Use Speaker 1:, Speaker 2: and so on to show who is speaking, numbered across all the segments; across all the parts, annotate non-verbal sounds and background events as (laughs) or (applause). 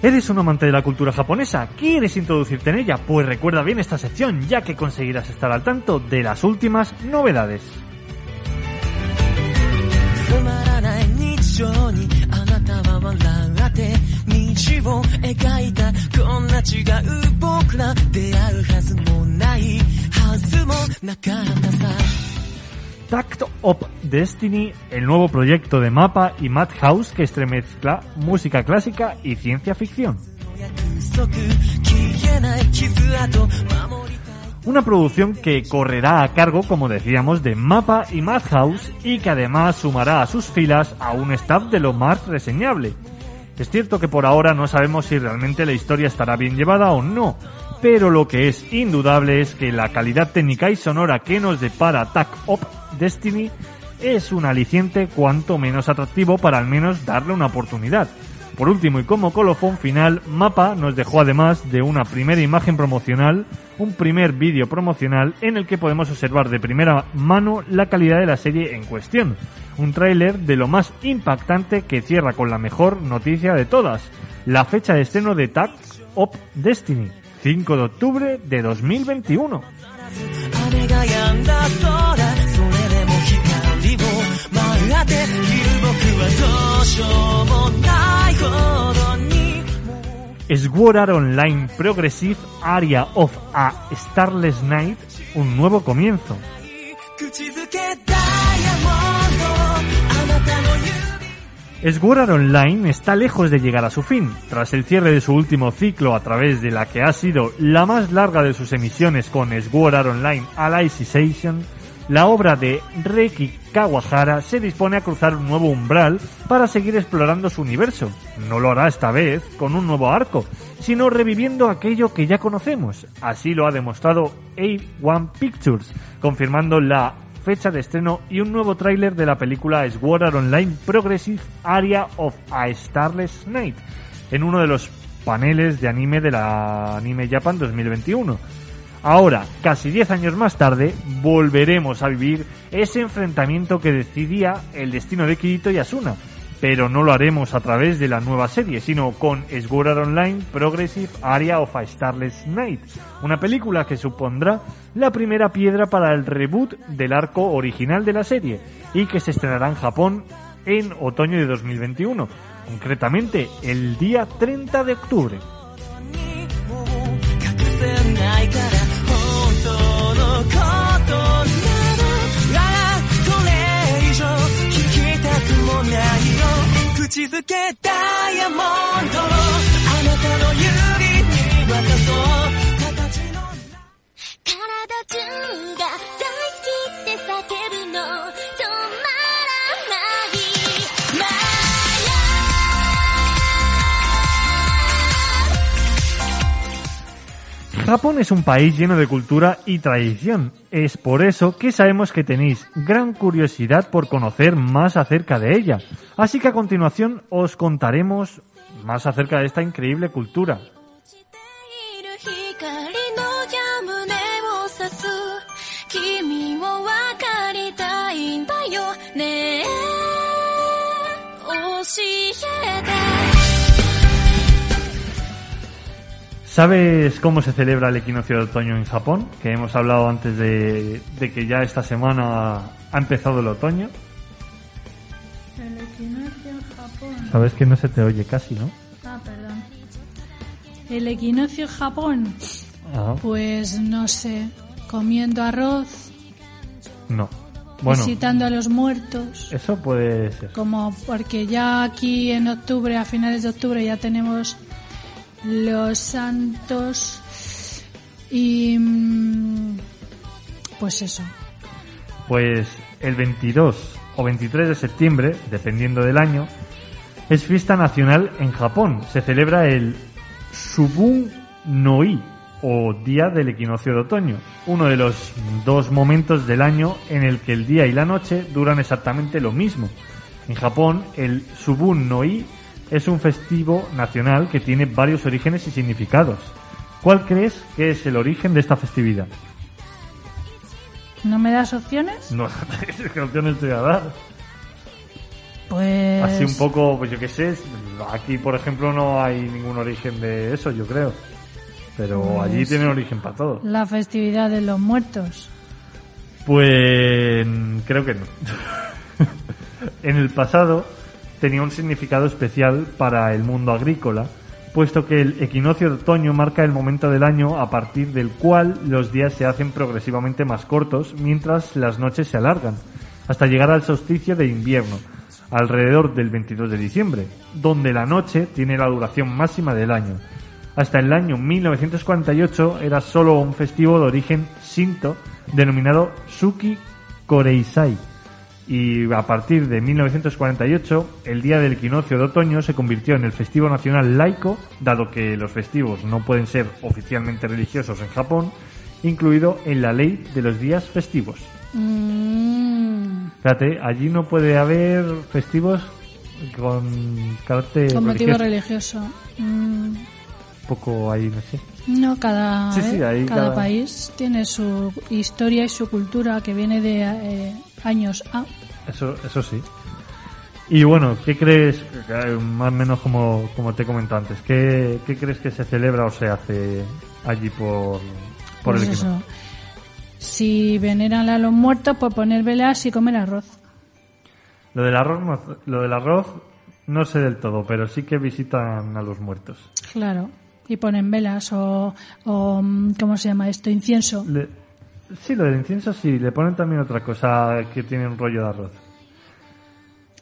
Speaker 1: ¿Eres un amante de la cultura japonesa? ¿Quieres introducirte en ella? Pues recuerda bien esta sección, ya que conseguirás estar al tanto de las últimas novedades. Tact of Destiny, el nuevo proyecto de Mapa y Madhouse que estremezcla música clásica y ciencia ficción. Una producción que correrá a cargo, como decíamos, de Mapa y Madhouse y que además sumará a sus filas a un staff de lo más reseñable. Es cierto que por ahora no sabemos si realmente la historia estará bien llevada o no, pero lo que es indudable es que la calidad técnica y sonora que nos depara Tac Op Destiny es un aliciente cuanto menos atractivo para al menos darle una oportunidad. Por último y como colofón final, Mapa nos dejó además de una primera imagen promocional, un primer vídeo promocional en el que podemos observar de primera mano la calidad de la serie en cuestión. Un tráiler de lo más impactante que cierra con la mejor noticia de todas, la fecha de estreno de Tag of Destiny, 5 de octubre de 2021. Sword Online Progressive Area of a Starless Night, un nuevo comienzo. Sword Online está lejos de llegar a su fin. Tras el cierre de su último ciclo a través de la que ha sido la más larga de sus emisiones con Sword Online Alicization, la obra de Reiki Kawahara se dispone a cruzar un nuevo umbral para seguir explorando su universo. No lo hará esta vez con un nuevo arco, sino reviviendo aquello que ya conocemos. Así lo ha demostrado A1 Pictures, confirmando la fecha de estreno y un nuevo tráiler de la película Sword Art Online Progressive Area of a Starless Night, en uno de los paneles de anime de la Anime Japan 2021. Ahora, casi 10 años más tarde, volveremos a vivir ese enfrentamiento que decidía el destino de Kirito y Asuna, pero no lo haremos a través de la nueva serie, sino con Sword Online Progressive Area of a Starless Night, una película que supondrá la primera piedra para el reboot del arco original de la serie y que se estrenará en Japón en otoño de 2021, concretamente el día 30 de octubre.
Speaker 2: 口づけダイヤモンドあなたの指に渡そう。形の
Speaker 3: 体中が
Speaker 1: Japón es un país lleno de cultura y tradición. Es por eso que sabemos que tenéis gran curiosidad por conocer más acerca de ella. Así que a continuación os contaremos más acerca de esta increíble cultura. ¿Sabes cómo se celebra el equinoccio de otoño en Japón? Que hemos hablado antes de, de que ya esta semana ha empezado el otoño.
Speaker 4: El equinoccio en Japón.
Speaker 1: Sabes que no se te oye casi, ¿no?
Speaker 4: Ah, perdón. El equinoccio en Japón.
Speaker 1: Ah,
Speaker 4: Pues no sé. Comiendo arroz,
Speaker 1: no. Bueno,
Speaker 4: visitando a los muertos.
Speaker 1: eso puede ser.
Speaker 4: Como porque ya aquí en octubre, a finales de octubre, ya tenemos los santos. Y. mm, Pues eso.
Speaker 1: Pues el 22 o 23 de septiembre, dependiendo del año, es fiesta nacional en Japón. Se celebra el Subun no-i, o Día del Equinoccio de Otoño, uno de los dos momentos del año en el que el día y la noche duran exactamente lo mismo. En Japón, el Subun no-i es un festivo nacional que tiene varios orígenes y significados. ¿Cuál crees que es el origen de esta festividad?
Speaker 4: ¿No me das opciones?
Speaker 1: No, (laughs) ¿qué opciones te voy a dar?
Speaker 4: Pues.
Speaker 1: Así un poco, pues yo qué sé, aquí por ejemplo no hay ningún origen de eso, yo creo. Pero
Speaker 4: Pues-
Speaker 1: allí tienen origen para todo.
Speaker 4: La festividad de los muertos.
Speaker 1: Pues creo que no. (laughs) en el pasado tenía un significado especial para el mundo agrícola, puesto que el equinoccio de otoño marca el momento del año a partir del cual los días se hacen progresivamente más cortos mientras las noches se alargan, hasta llegar al solsticio de invierno, alrededor del 22 de diciembre, donde la noche tiene la duración máxima del año. Hasta el año 1948 era solo un festivo de origen shinto denominado Suki Koreisai. Y a partir de 1948, el día del equinoccio de otoño se convirtió en el festivo nacional laico, dado que los festivos no pueden ser oficialmente religiosos en Japón, incluido en la ley de los días festivos.
Speaker 4: Mm,
Speaker 1: Fíjate, allí no puede haber festivos con carácter
Speaker 4: con motivo
Speaker 1: religioso.
Speaker 4: religioso. Mm,
Speaker 1: poco ahí, no sé.
Speaker 4: no, cada,
Speaker 1: Sí, sí,
Speaker 4: eh,
Speaker 1: ahí
Speaker 4: cada
Speaker 1: cada-
Speaker 4: país tiene su historia y su cultura que viene de eh, años A.
Speaker 1: Eso, eso sí. Y bueno, ¿qué crees, más o menos como, como te he comentado antes, ¿qué, qué crees que se celebra o se hace allí por, por
Speaker 4: Pues
Speaker 1: el
Speaker 4: eso. Si veneran a los muertos, pues poner velas y comer arroz.
Speaker 1: Lo del arroz, no- lo del arroz no sé del todo, pero sí que visitan a los muertos.
Speaker 4: Claro. Y ponen velas o, o mm, ¿cómo se llama esto? Incienso.
Speaker 1: Le- sí, lo del incienso sí, le ponen también otra cosa que tiene un rollo de arroz.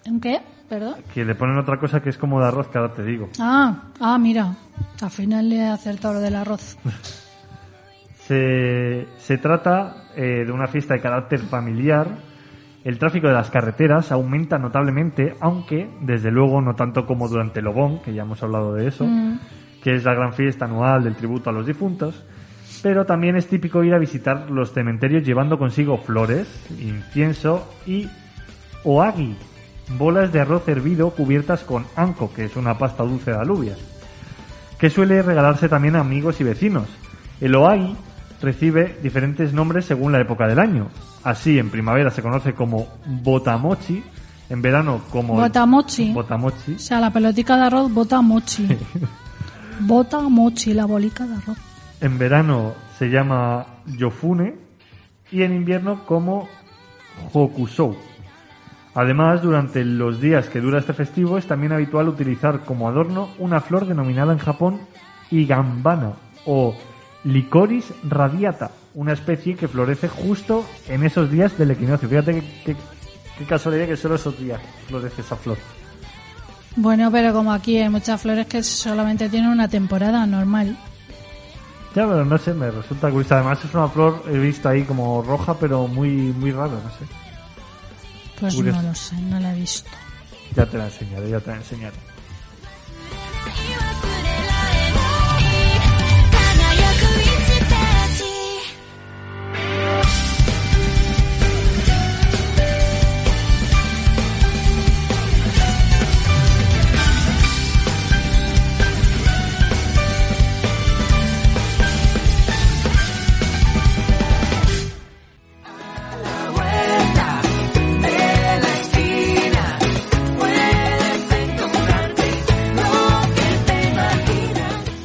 Speaker 4: ¿En qué? ¿Perdón?
Speaker 1: Que le ponen otra cosa que es como de arroz, que ahora te digo.
Speaker 4: Ah, ah, mira. Al final le he acertado lo del arroz. (laughs)
Speaker 1: Se, se trata eh, de una fiesta de carácter familiar. El tráfico de las carreteras aumenta notablemente, aunque desde luego no tanto como durante el Obón, que ya hemos hablado de eso,
Speaker 4: Mm.
Speaker 1: que es la gran fiesta anual del tributo a los difuntos. Pero también es típico ir a visitar los cementerios llevando consigo flores, incienso y oagi, bolas de arroz hervido cubiertas con anko, que es una pasta dulce de alubias que suele regalarse también a amigos y vecinos. El oagi recibe diferentes nombres según la época del año. Así, en primavera se conoce como botamochi, en verano como...
Speaker 4: Botamochi.
Speaker 1: Botamochi.
Speaker 4: O sea, la pelotica de arroz bota mochi. (laughs) bota mochi, la bolica de arroz.
Speaker 1: En verano se llama yofune y en invierno como hokusou. Además, durante los días que dura este festivo es también habitual utilizar como adorno una flor denominada en Japón igambana o licoris radiata, una especie que florece justo en esos días del equinoccio. Fíjate qué, casualidad que solo esos días florece esa flor.
Speaker 4: Bueno, pero como aquí hay muchas flores que solamente tienen una temporada normal.
Speaker 1: Ya, pero no sé, me resulta curioso. Además es una flor, he visto ahí como roja, pero muy, muy rara, no sé.
Speaker 4: Pues
Speaker 1: Curioso.
Speaker 4: no lo sé, no la he visto.
Speaker 1: Ya te la enseñaré, ya te la enseñaré.